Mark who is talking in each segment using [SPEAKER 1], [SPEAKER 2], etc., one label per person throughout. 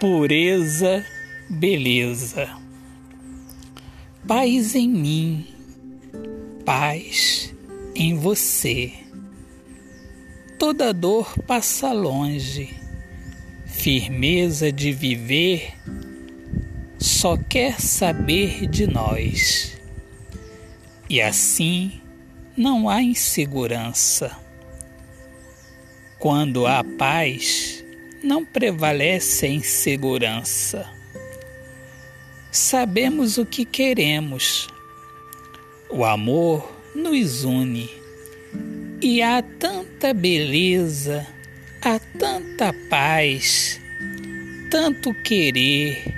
[SPEAKER 1] pureza, beleza. Paz em mim, paz em você. Toda dor passa longe, firmeza de viver só quer saber de nós. E assim não há insegurança. Quando há paz, não prevalece a insegurança. Sabemos o que queremos. O amor nos une. E há tanta beleza, há tanta paz, tanto querer,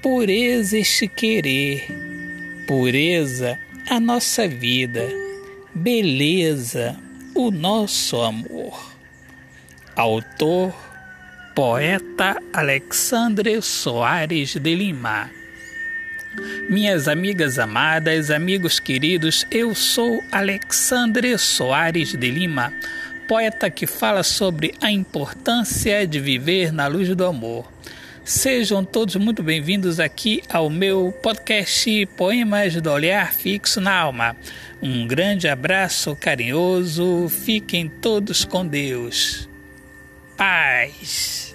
[SPEAKER 1] pureza este querer, pureza a nossa vida, beleza o nosso amor. Autor Poeta Alexandre Soares de Lima. Minhas amigas amadas, amigos queridos, eu sou Alexandre Soares de Lima, poeta que fala sobre a importância de viver na luz do amor. Sejam todos muito bem-vindos aqui ao meu podcast Poemas do Olhar Fixo na Alma. Um grande abraço carinhoso, fiquem todos com Deus paz.